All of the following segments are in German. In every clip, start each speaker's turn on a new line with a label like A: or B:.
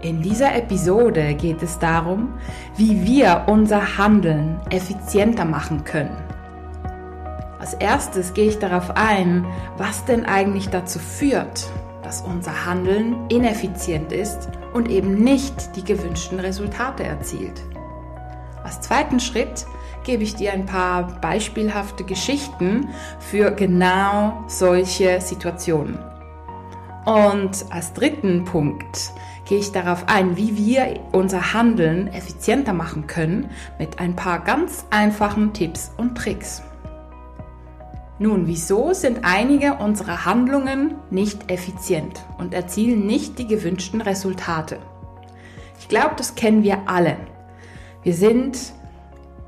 A: In dieser Episode geht es darum, wie wir unser Handeln effizienter machen können. Als erstes gehe ich darauf ein, was denn eigentlich dazu führt, dass unser Handeln ineffizient ist und eben nicht die gewünschten Resultate erzielt. Als zweiten Schritt gebe ich dir ein paar beispielhafte Geschichten für genau solche Situationen. Und als dritten Punkt gehe ich darauf ein, wie wir unser Handeln effizienter machen können mit ein paar ganz einfachen Tipps und Tricks. Nun, wieso sind einige unserer Handlungen nicht effizient und erzielen nicht die gewünschten Resultate? Ich glaube, das kennen wir alle. Wir sind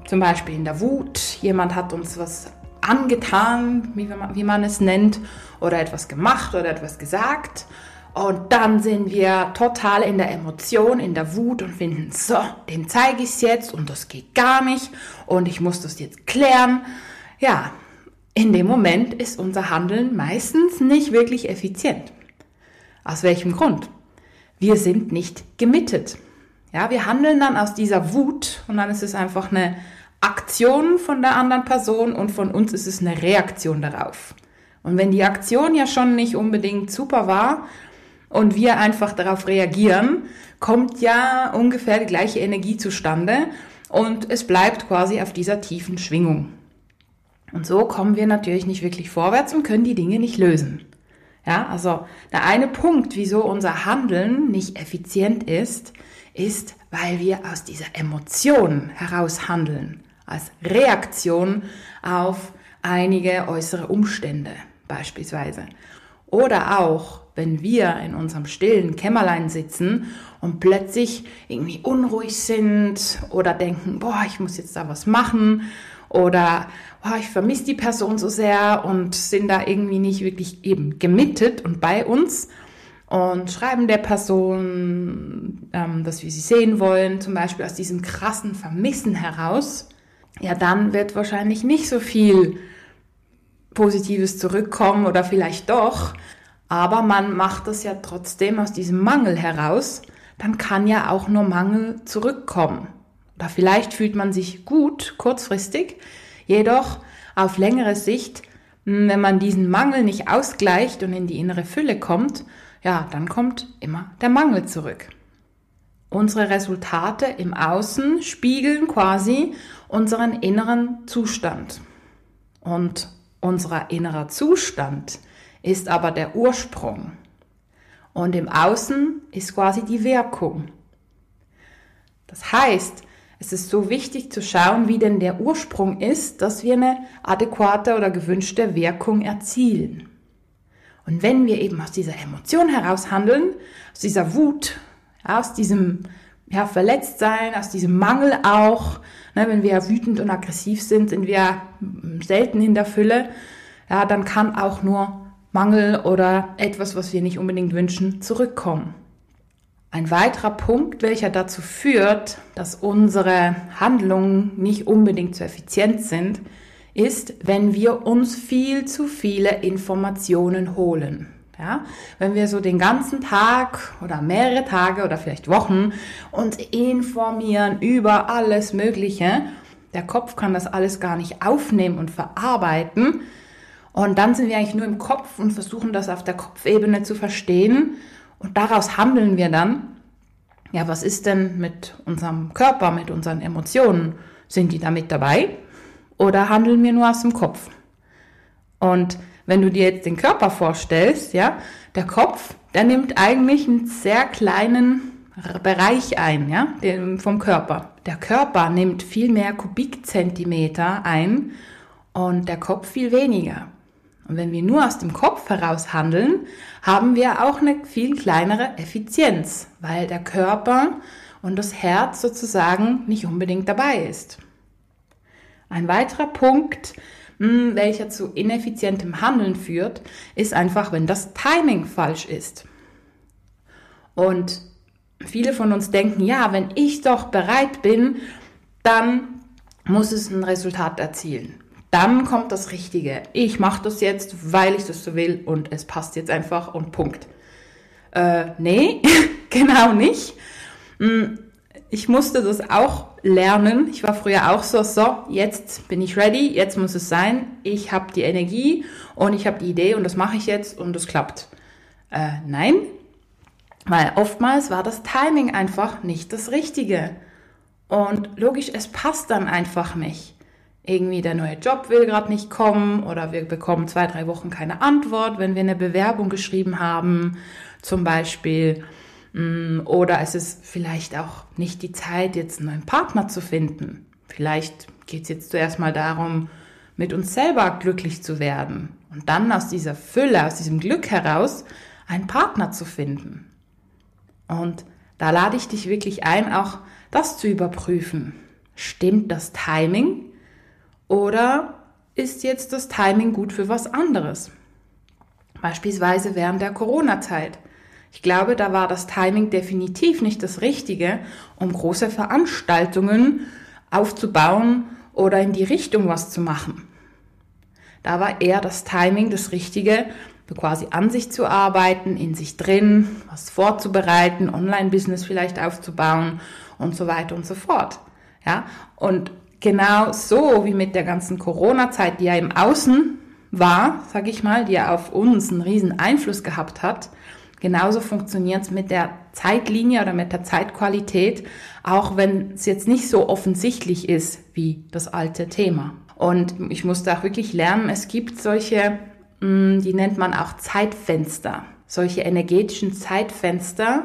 A: zum Beispiel in der Wut, jemand hat uns was angetan, wie man, wie man es nennt, oder etwas gemacht oder etwas gesagt und dann sind wir total in der Emotion, in der Wut und finden, so, dem zeige ich es jetzt und das geht gar nicht und ich muss das jetzt klären. Ja, in dem Moment ist unser Handeln meistens nicht wirklich effizient. Aus welchem Grund? Wir sind nicht gemittet. Ja, wir handeln dann aus dieser Wut und dann ist es einfach eine Aktion von der anderen Person und von uns ist es eine Reaktion darauf. Und wenn die Aktion ja schon nicht unbedingt super war und wir einfach darauf reagieren, kommt ja ungefähr die gleiche Energie zustande und es bleibt quasi auf dieser tiefen Schwingung. Und so kommen wir natürlich nicht wirklich vorwärts und können die Dinge nicht lösen. Ja, also der eine Punkt, wieso unser Handeln nicht effizient ist, ist, weil wir aus dieser Emotion heraus handeln, als Reaktion auf einige äußere Umstände beispielsweise. Oder auch, wenn wir in unserem stillen Kämmerlein sitzen und plötzlich irgendwie unruhig sind oder denken, boah, ich muss jetzt da was machen oder boah, ich vermisse die Person so sehr und sind da irgendwie nicht wirklich eben gemittet und bei uns und schreiben der Person, ähm, dass wir sie sehen wollen, zum Beispiel aus diesem krassen Vermissen heraus, ja, dann wird wahrscheinlich nicht so viel Positives zurückkommen oder vielleicht doch, aber man macht das ja trotzdem aus diesem Mangel heraus, dann kann ja auch nur Mangel zurückkommen. Oder vielleicht fühlt man sich gut kurzfristig, jedoch auf längere Sicht, hm, wenn man diesen Mangel nicht ausgleicht und in die innere Fülle kommt, ja, dann kommt immer der Mangel zurück. Unsere Resultate im Außen spiegeln quasi unseren inneren Zustand. Und unser innerer Zustand ist aber der Ursprung. Und im Außen ist quasi die Wirkung. Das heißt, es ist so wichtig zu schauen, wie denn der Ursprung ist, dass wir eine adäquate oder gewünschte Wirkung erzielen. Und wenn wir eben aus dieser Emotion heraus handeln, aus dieser Wut, aus diesem ja, Verletztsein, aus diesem Mangel auch, ne, wenn wir wütend und aggressiv sind, sind wir selten in der Fülle, ja, dann kann auch nur Mangel oder etwas, was wir nicht unbedingt wünschen, zurückkommen. Ein weiterer Punkt, welcher dazu führt, dass unsere Handlungen nicht unbedingt zu effizient sind, ist, wenn wir uns viel zu viele Informationen holen. Ja, wenn wir so den ganzen Tag oder mehrere Tage oder vielleicht Wochen uns informieren über alles Mögliche, der Kopf kann das alles gar nicht aufnehmen und verarbeiten. Und dann sind wir eigentlich nur im Kopf und versuchen das auf der Kopfebene zu verstehen. Und daraus handeln wir dann. Ja, was ist denn mit unserem Körper, mit unseren Emotionen? Sind die da mit dabei? Oder handeln wir nur aus dem Kopf? Und wenn du dir jetzt den Körper vorstellst, ja, der Kopf, der nimmt eigentlich einen sehr kleinen Bereich ein, ja, vom Körper. Der Körper nimmt viel mehr Kubikzentimeter ein und der Kopf viel weniger. Und wenn wir nur aus dem Kopf heraus handeln, haben wir auch eine viel kleinere Effizienz, weil der Körper und das Herz sozusagen nicht unbedingt dabei ist. Ein weiterer Punkt, hm, welcher zu ineffizientem Handeln führt, ist einfach, wenn das Timing falsch ist. Und viele von uns denken, ja, wenn ich doch bereit bin, dann muss es ein Resultat erzielen. Dann kommt das Richtige. Ich mache das jetzt, weil ich das so will und es passt jetzt einfach und Punkt. Äh, nee, genau nicht. Ich musste das auch lernen. Ich war früher auch so, so, jetzt bin ich ready, jetzt muss es sein. Ich habe die Energie und ich habe die Idee und das mache ich jetzt und es klappt. Äh, nein, weil oftmals war das Timing einfach nicht das Richtige. Und logisch, es passt dann einfach nicht. Irgendwie der neue Job will gerade nicht kommen oder wir bekommen zwei, drei Wochen keine Antwort, wenn wir eine Bewerbung geschrieben haben, zum Beispiel. Mm, oder es ist vielleicht auch nicht die Zeit, jetzt einen neuen Partner zu finden. Vielleicht geht es jetzt zuerst mal darum, mit uns selber glücklich zu werden und dann aus dieser Fülle, aus diesem Glück heraus einen Partner zu finden. Und da lade ich dich wirklich ein, auch das zu überprüfen. Stimmt das Timing oder ist jetzt das Timing gut für was anderes? Beispielsweise während der Corona-Zeit. Ich glaube, da war das Timing definitiv nicht das Richtige, um große Veranstaltungen aufzubauen oder in die Richtung was zu machen. Da war eher das Timing das Richtige, quasi an sich zu arbeiten, in sich drin, was vorzubereiten, Online-Business vielleicht aufzubauen und so weiter und so fort. Ja, und genau so wie mit der ganzen Corona-Zeit, die ja im Außen war, sag ich mal, die ja auf uns einen riesen Einfluss gehabt hat, Genauso funktioniert es mit der Zeitlinie oder mit der Zeitqualität, auch wenn es jetzt nicht so offensichtlich ist wie das alte Thema. Und ich musste auch wirklich lernen, es gibt solche, mm, die nennt man auch Zeitfenster, solche energetischen Zeitfenster,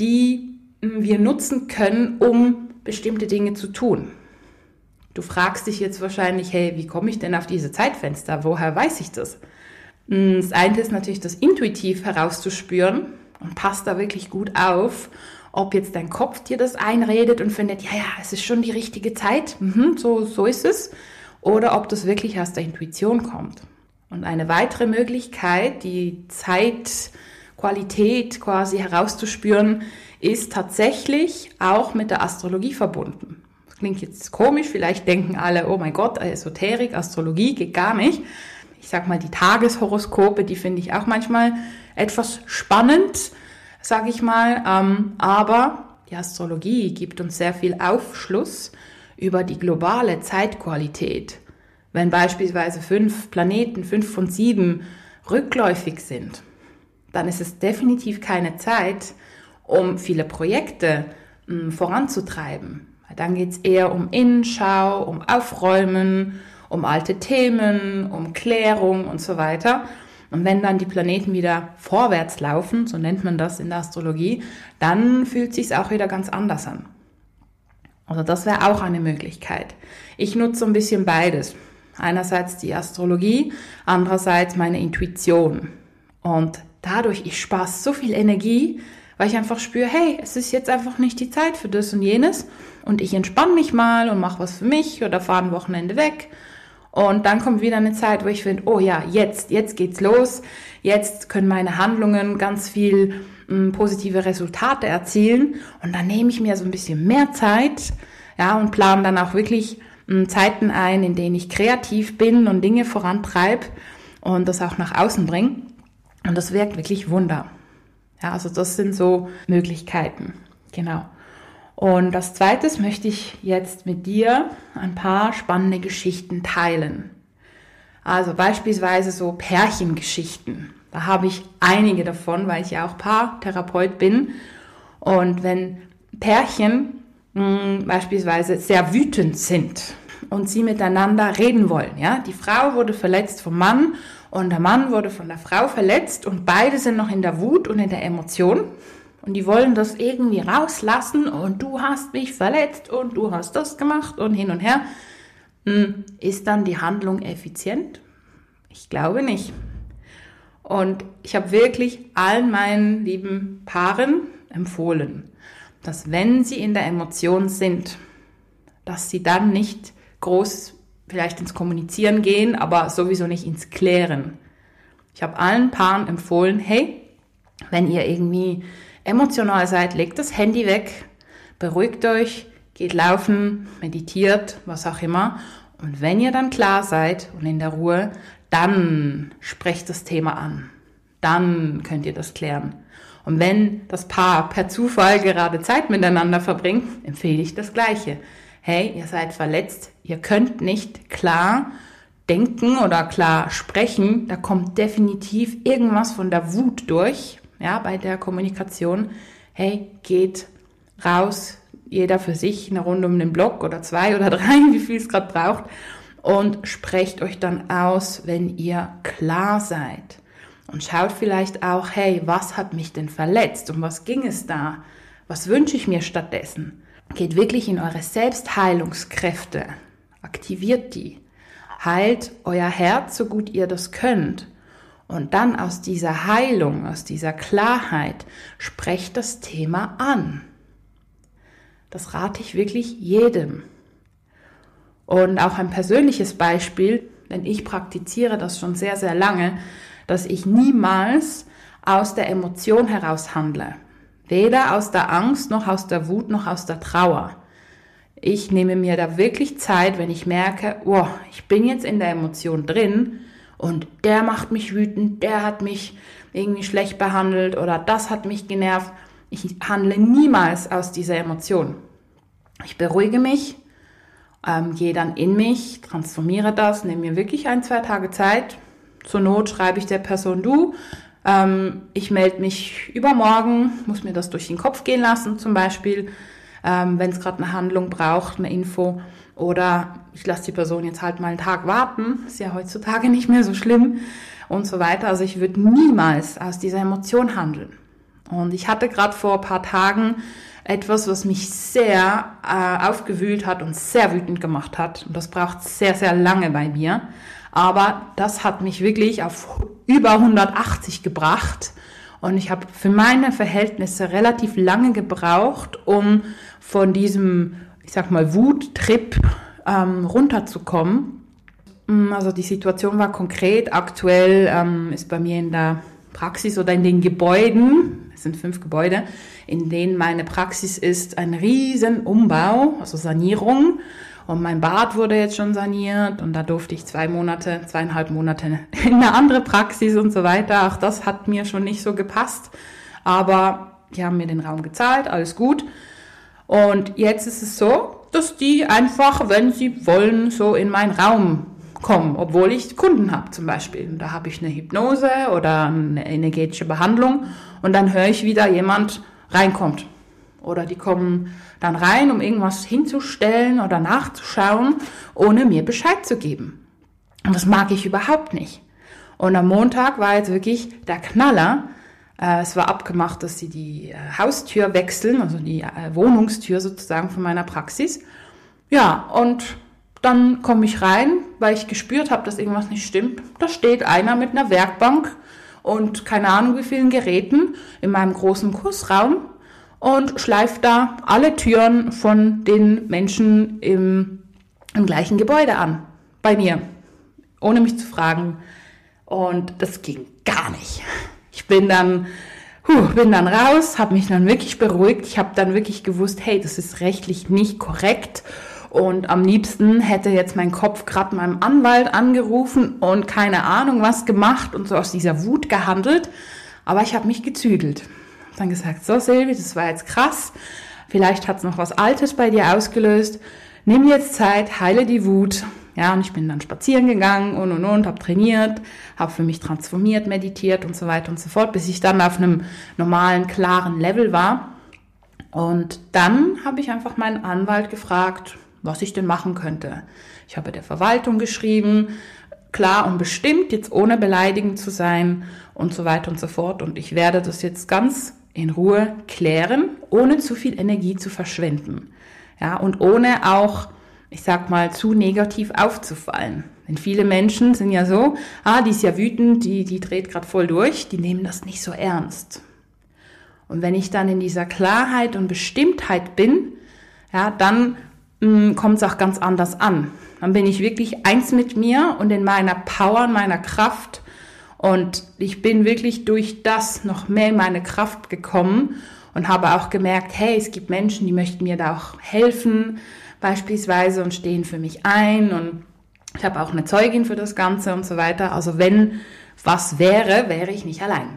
A: die mm, wir nutzen können, um bestimmte Dinge zu tun. Du fragst dich jetzt wahrscheinlich, hey, wie komme ich denn auf diese Zeitfenster? Woher weiß ich das? Mm, das eine ist natürlich das intuitiv herauszuspüren und passt da wirklich gut auf, ob jetzt dein Kopf dir das einredet und findet, ja, ja, es ist schon die richtige Zeit, mhm, so, so ist es, oder ob das wirklich aus der Intuition kommt. Und eine weitere Möglichkeit, die Zeitqualität quasi herauszuspüren, ist tatsächlich auch mit der Astrologie verbunden. Das klingt jetzt komisch, vielleicht denken alle, oh mein Gott, Esoterik, Astrologie geht gar nicht ich sag mal, die Tageshoroskope, die finde ich auch manchmal etwas spannend, sage ich mal. Ähm, aber die Astrologie gibt uns sehr viel Aufschluss über die globale Zeitqualität. Wenn beispielsweise fünf Planeten, fünf von sieben, rückläufig sind, dann ist es definitiv keine Zeit, um viele Projekte mh, hm, voranzutreiben. Dann geht es eher um Innenschau, um Aufräumen, um alte Themen, um Klärung und so weiter. Und wenn dann die Planeten wieder vorwärts laufen, so nennt man das in der Astrologie, dann fühlt sich auch wieder ganz anders an. Also das wäre auch eine Möglichkeit. Ich nutze ein bisschen beides. Einerseits die Astrologie, andererseits meine Intuition. Und dadurch, ich spare so viel Energie, weil ich einfach spüre, hey, es ist jetzt einfach nicht die Zeit für das und jenes. Und ich entspanne mich mal und mache was für mich oder fahre ein Wochenende weg und dann kommt wieder eine Zeit, wo ich finde, oh ja, jetzt, jetzt geht's los. Jetzt können meine Handlungen ganz viel m, mm, positive Resultate erzielen. Und dann nehme ich mir so ein bisschen mehr Zeit, ja, und plane dann auch wirklich m, mm, Zeiten ein, in denen ich kreativ bin und Dinge vorantreibe und das auch nach außen bringe. Und das wirkt wirklich Wunder. Ja, also das sind so Möglichkeiten. Genau. Und als zweites möchte ich jetzt mit dir ein paar spannende Geschichten teilen. Also beispielsweise so Pärchengeschichten. Da habe ich einige davon, weil ich ja auch Paartherapeut bin. Und wenn Pärchen mh, hm, beispielsweise sehr wütend sind und sie miteinander reden wollen, ja, die Frau wurde verletzt vom Mann und der Mann wurde von der Frau verletzt und beide sind noch in der Wut und in der Emotion und die wollen das irgendwie rauslassen und du hast mich verletzt und du hast das gemacht und hin und her. Hm, ist dann die Handlung effizient? Ich glaube nicht. Und ich habe wirklich allen meinen lieben Paaren empfohlen, dass wenn sie in der Emotion sind, dass sie dann nicht groß vielleicht ins Kommunizieren gehen, aber sowieso nicht ins Klären. Ich habe allen Paaren empfohlen, hey, wenn ihr irgendwie emotional seid, legt das Handy weg, beruhigt euch, geht laufen, meditiert, was auch immer. Und wenn ihr dann klar seid und in der Ruhe, dann sprecht das Thema an. Dann könnt ihr das klären. Und wenn das Paar per Zufall gerade Zeit miteinander verbringt, empfehle ich das Gleiche. Hey, ihr seid verletzt, ihr könnt nicht klar denken oder klar sprechen, da kommt definitiv irgendwas von der Wut durch, ja, bei der Kommunikation. Hey, geht raus, jeder für sich eine Runde um den Block oder zwei oder drei, wie viel es gerade braucht, und sprecht euch dann aus, wenn ihr klar seid. Und schaut vielleicht auch, hey, was hat mich denn verletzt? Um was ging es da? Was wünsche ich mir stattdessen? Geht wirklich in eure Selbstheilungskräfte. Aktiviert die. Heilt euer Herz, so gut ihr das könnt. Und dann aus dieser Heilung, aus dieser Klarheit, sprecht das Thema an. Das rate ich wirklich jedem. Und auch ein persönliches Beispiel, denn ich praktiziere das schon sehr, sehr lange, dass ich niemals aus der Emotion heraus handle. Weder aus der Angst, noch aus der Wut, noch aus der Trauer. Ich nehme mir da wirklich Zeit, wenn ich merke, oh, ich bin jetzt in der Emotion drin und der macht mich wütend, der hat mich irgendwie schlecht behandelt oder das hat mich genervt. Ich handle niemals aus dieser Emotion. Ich beruhige mich, ähm, gehe dann in mich, transformiere das, nehme mir wirklich ein, zwei Tage Zeit. Zur Not schreibe ich der Person du, ähm, ich melde mich übermorgen, muss mir das durch den Kopf gehen lassen zum Beispiel, ähm, wenn es gerade eine Handlung braucht, eine Info. Oder ich lasse die Person jetzt halt mal einen Tag warten, ist ja heutzutage nicht mehr so schlimm und so weiter. Also ich würde niemals aus dieser Emotion handeln. Und ich hatte gerade vor ein paar Tagen etwas, was mich sehr äh, aufgewühlt hat und sehr wütend gemacht hat. Und das braucht sehr, sehr lange bei mir. Aber das hat mich wirklich auf über 180 gebracht. Und ich habe für meine Verhältnisse relativ lange gebraucht, um von diesem, ich sag mal, Wuttrip ähm, runterzukommen. Mm, also die Situation war konkret. Aktuell ähm, ist bei mir in der Praxis oder in den Gebäuden, es sind fünf Gebäude, in denen meine Praxis ist, ein riesen Umbau, also Sanierung. Und mein Bad wurde jetzt schon saniert und da durfte ich zwei Monate, zweieinhalb Monate in eine andere Praxis und so weiter. Auch das hat mir schon nicht so gepasst. Aber die haben mir den Raum gezahlt, alles gut. Und jetzt ist es so, dass die einfach, wenn sie wollen, so in meinen Raum kommen, obwohl ich Kunden habe zum Beispiel. Da habe ich eine Hypnose oder eine energetische Behandlung und dann höre ich wieder jemand reinkommt. Oder die kommen dann rein, um irgendwas hinzustellen oder nachzuschauen, ohne mir Bescheid zu geben. Und das mag ich überhaupt nicht. Und am Montag war jetzt wirklich der Knaller. Äh, es war abgemacht, dass sie die äh, Haustür wechseln, also die äh, Wohnungstür sozusagen von meiner Praxis. Ja, und dann komme ich rein, weil ich gespürt habe, dass irgendwas nicht stimmt. Da steht einer mit einer Werkbank und keine Ahnung wie vielen Geräten in meinem großen Kursraum und schleift da alle Türen von den Menschen im, im gleichen Gebäude an. Bei mir. Ohne mich zu fragen. Und das ging gar nicht. Ich bin dann, huh, bin dann raus, habe mich dann wirklich beruhigt. Ich habe dann wirklich gewusst, hey, das ist rechtlich nicht korrekt. Und am liebsten hätte jetzt mein Kopf gerade meinem Anwalt angerufen und keine Ahnung was gemacht und so aus dieser Wut gehandelt. Aber ich habe mich gezügelt dann gesagt, so Silvi, das war jetzt krass, vielleicht hat es noch was Altes bei dir ausgelöst, nimm jetzt Zeit, heile die Wut. Ja, und ich bin dann spazieren gegangen und und und, habe trainiert, habe für mich transformiert, meditiert und so weiter und so fort, bis ich dann auf einem normalen, klaren Level war. Und dann habe ich einfach meinen Anwalt gefragt, was ich denn machen könnte. Ich habe der Verwaltung geschrieben, klar und bestimmt, jetzt ohne beleidigend zu sein und so weiter und so fort. Und ich werde das jetzt ganz in Ruhe klären, ohne zu viel Energie zu verschwenden. Ja, und ohne auch ich sag mal, zu negativ aufzufallen. Denn viele Menschen sind ja so, ah, die ist ja wütend, die, die dreht gerade voll durch, die nehmen das nicht so ernst. Und wenn ich dann in dieser Klarheit und Bestimmtheit bin, ja, dann mm, kommt es auch ganz anders an. Dann bin ich wirklich eins mit mir und in meiner Power, in meiner Kraft. Und ich bin wirklich durch das noch mehr in meine Kraft gekommen und habe auch gemerkt, hey, es gibt Menschen, die möchten mir da auch helfen, beispielsweise, und stehen für mich ein. Und ich habe auch eine Zeugin für das Ganze und so weiter. Also wenn was wäre, wäre ich nicht allein.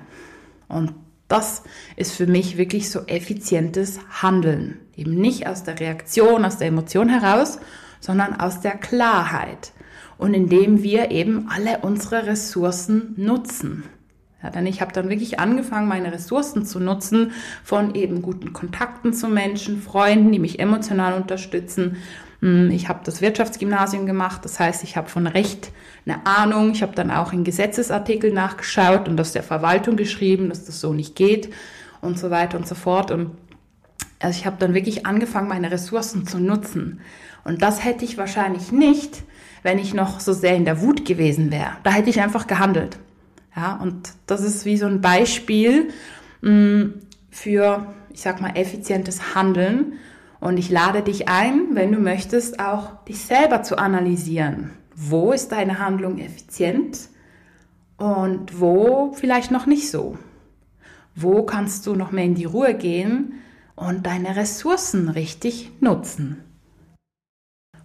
A: Und das ist für mich wirklich so effizientes Handeln. Eben nicht aus der Reaktion, aus der Emotion heraus, sondern aus der Klarheit. Und indem wir eben alle unsere Ressourcen nutzen. Ja, denn ich habe dann wirklich angefangen, meine Ressourcen zu nutzen von eben guten Kontakten zu Menschen, Freunden, die mich emotional unterstützen. Hm, ich habe das Wirtschaftsgymnasium gemacht, das heißt, ich habe von Recht eine Ahnung. Ich habe dann auch in Gesetzesartikel nachgeschaut und das der Verwaltung geschrieben, dass das so nicht geht und so weiter und so fort. Und also ich habe dann wirklich angefangen, meine Ressourcen zu nutzen. Und das hätte ich wahrscheinlich nicht, wenn ich noch so sehr in der Wut gewesen wäre. Da hätte ich einfach gehandelt. Ja, und das ist wie so ein Beispiel mh, mm, für, ich sag mal, effizientes Handeln. Und ich lade dich ein, wenn du möchtest, auch dich selber zu analysieren. Wo ist deine Handlung effizient und wo vielleicht noch nicht so? Wo kannst du noch mehr in die Ruhe gehen und deine Ressourcen richtig nutzen?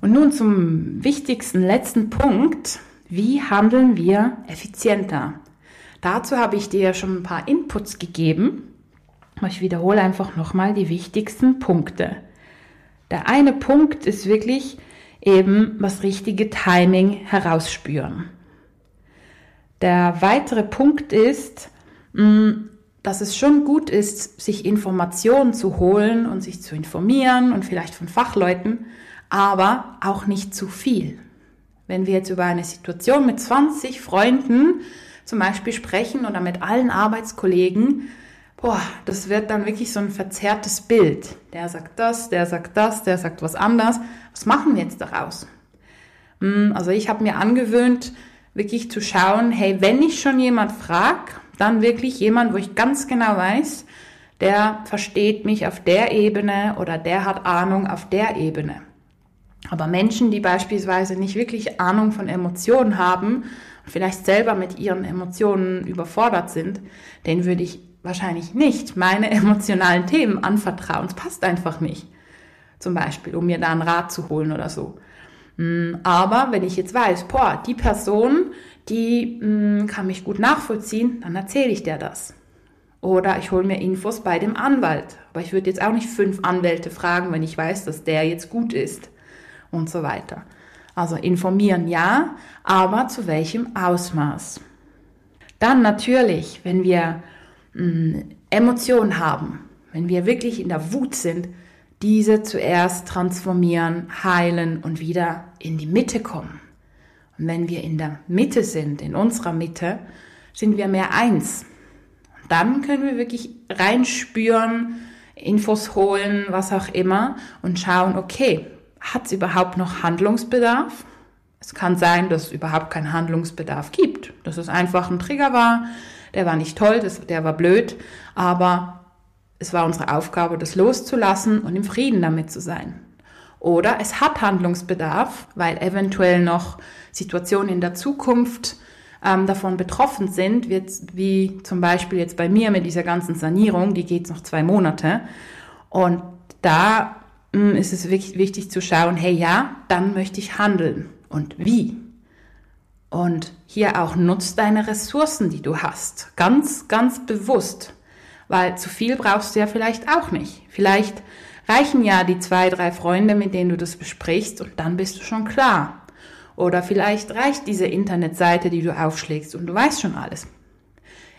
A: Und nun zum wichtigsten letzten Punkt. Wie handeln wir effizienter? Dazu habe ich dir schon ein paar Inputs gegeben. Ich wiederhole einfach nochmal die wichtigsten Punkte. Der eine Punkt ist wirklich eben das richtige Timing herausspüren. Der weitere Punkt ist, mm, dass es schon gut ist, sich Informationen zu holen und sich zu informieren und vielleicht von Fachleuten, aber auch nicht zu viel. Wenn wir jetzt über eine Situation mit 20 Freunden zum Beispiel sprechen oder mit allen Arbeitskollegen, boah, das wird dann wirklich so ein verzerrtes Bild. Der sagt das, der sagt das, der sagt was anderes. Was machen wir jetzt daraus? Hm, also ich habe mir angewöhnt, wirklich zu schauen, hey, wenn ich schon jemand frag, dann wirklich jemand, wo ich ganz genau weiß, der versteht mich auf der Ebene oder der hat Ahnung auf der Ebene. Aber Menschen, die beispielsweise nicht wirklich Ahnung von Emotionen haben vielleicht selber mit ihren Emotionen überfordert sind, denen würde ich wahrscheinlich nicht meine emotionalen Themen anvertrauen. Es passt einfach nicht. Zum Beispiel, um mir da einen Rat zu holen oder so. Hm, aber wenn ich jetzt weiß, boah, die Person, die hm, kann mich gut nachvollziehen, dann erzähle ich der das. Oder ich hole mir Infos bei dem Anwalt. Aber ich würde jetzt auch nicht fünf Anwälte fragen, wenn ich weiß, dass der jetzt gut ist und so weiter. Also informieren ja, aber zu welchem Ausmaß? Dann natürlich, wenn wir mh, mm, Emotionen haben, wenn wir wirklich in der Wut sind, diese zuerst transformieren, heilen und wieder in die Mitte kommen. Wenn wir in der Mitte sind, in unserer Mitte, sind wir mehr eins. Dann können wir wirklich reinspüren, Infos holen, was auch immer und schauen, okay, hat es überhaupt noch Handlungsbedarf? Es kann sein, dass es überhaupt keinen Handlungsbedarf gibt, dass es einfach ein Trigger war, der war nicht toll, das, der war blöd, aber es war unsere Aufgabe, das loszulassen und im Frieden damit zu sein. Oder es hat Handlungsbedarf, weil eventuell noch Situationen in der Zukunft ähm, davon betroffen sind, wie zum Beispiel jetzt bei mir mit dieser ganzen Sanierung, die geht noch zwei Monate. Und da mh, hm, ist es wirklich wichtig zu schauen, hey ja, dann möchte ich handeln. Und wie? Und hier auch nutzt deine Ressourcen, die du hast. Ganz, ganz bewusst. Weil zu viel brauchst du ja vielleicht auch nicht. Vielleicht reichen ja die zwei, drei Freunde, mit denen du das besprichst und dann bist du schon klar. Oder vielleicht reicht diese Internetseite, die du aufschlägst und du weißt schon alles.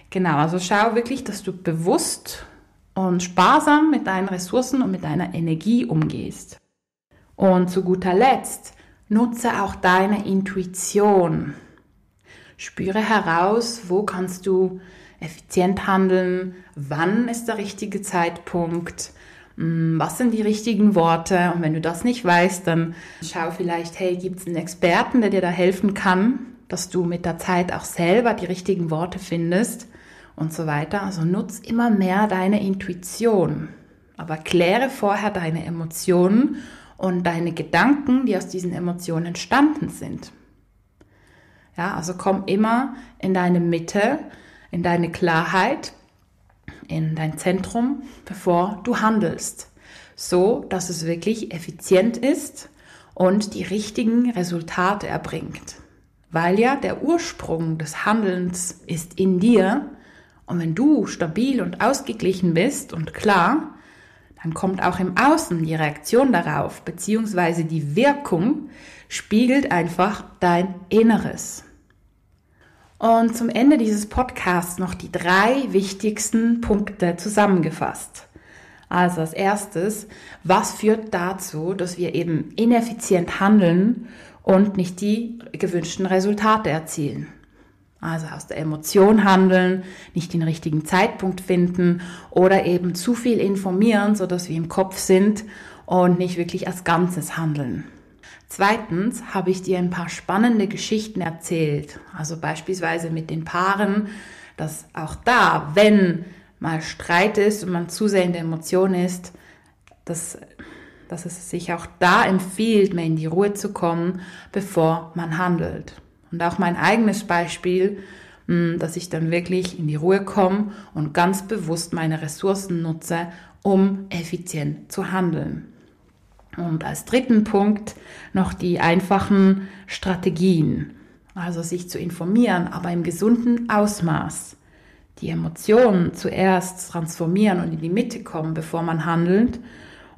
A: Genau, also schau wirklich, dass du bewusst und sparsam mit deinen Ressourcen und mit deiner Energie umgehst. Und zu guter Letzt, Nutze auch deine Intuition. Spüre heraus, wo kannst du effizient handeln, wann ist der richtige Zeitpunkt, was sind die richtigen Worte? Und wenn du das nicht weißt, dann schau vielleicht, hey, gibt es einen Experten, der dir da helfen kann, dass du mit der Zeit auch selber die richtigen Worte findest und so weiter. Also nutz immer mehr deine Intuition, aber kläre vorher deine Emotionen und deine Gedanken, die aus diesen Emotionen entstanden sind. Ja, also komm immer in deine Mitte, in deine Klarheit, in dein Zentrum, bevor du handelst, so dass es wirklich effizient ist und die richtigen Resultate erbringt. Weil ja der Ursprung des Handelns ist in dir und wenn du stabil und ausgeglichen bist und klar, dann kommt auch im Außen die Reaktion darauf, beziehungsweise die Wirkung spiegelt einfach dein Inneres. Und zum Ende dieses Podcasts noch die drei wichtigsten Punkte zusammengefasst. Also als erstes, was führt dazu, dass wir eben ineffizient handeln und nicht die gewünschten Resultate erzielen? Also aus der Emotion handeln, nicht den richtigen Zeitpunkt finden oder eben zu viel informieren, so dass wir im Kopf sind und nicht wirklich als Ganzes handeln. Zweitens habe ich dir ein paar spannende Geschichten erzählt. Also beispielsweise mit den Paaren, dass auch da, wenn mal Streit ist und man zu sehr in der Emotion ist, dass, dass es sich auch da empfiehlt, mehr in die Ruhe zu kommen, bevor man handelt. Und auch mein eigenes Beispiel, hm, dass ich dann wirklich in die Ruhe komme und ganz bewusst meine Ressourcen nutze, um effizient zu handeln. Und als dritten Punkt noch die einfachen Strategien. Also sich zu informieren, aber im gesunden Ausmaß. Die Emotionen zuerst transformieren und in die Mitte kommen, bevor man handelt.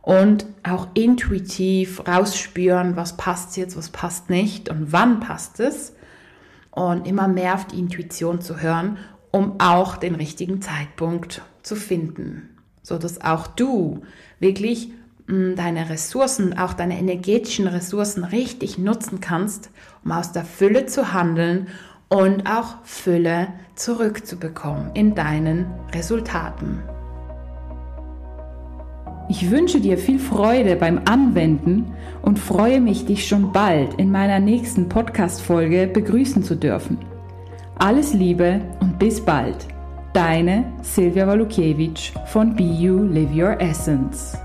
A: Und auch intuitiv rausspüren, was passt jetzt, was passt nicht und wann passt es. Und immer mehr auf die Intuition zu hören, um auch den richtigen Zeitpunkt zu finden. So dass auch du wirklich deine Ressourcen, auch deine energetischen Ressourcen richtig nutzen kannst, um aus der Fülle zu handeln und auch Fülle zurückzubekommen in deinen Resultaten. Ich wünsche dir viel Freude beim Anwenden und freue mich, dich schon bald in meiner nächsten Podcast-Folge begrüßen zu dürfen. Alles Liebe und bis bald. Deine Silvia Walukiewicz von Be You Live Your Essence.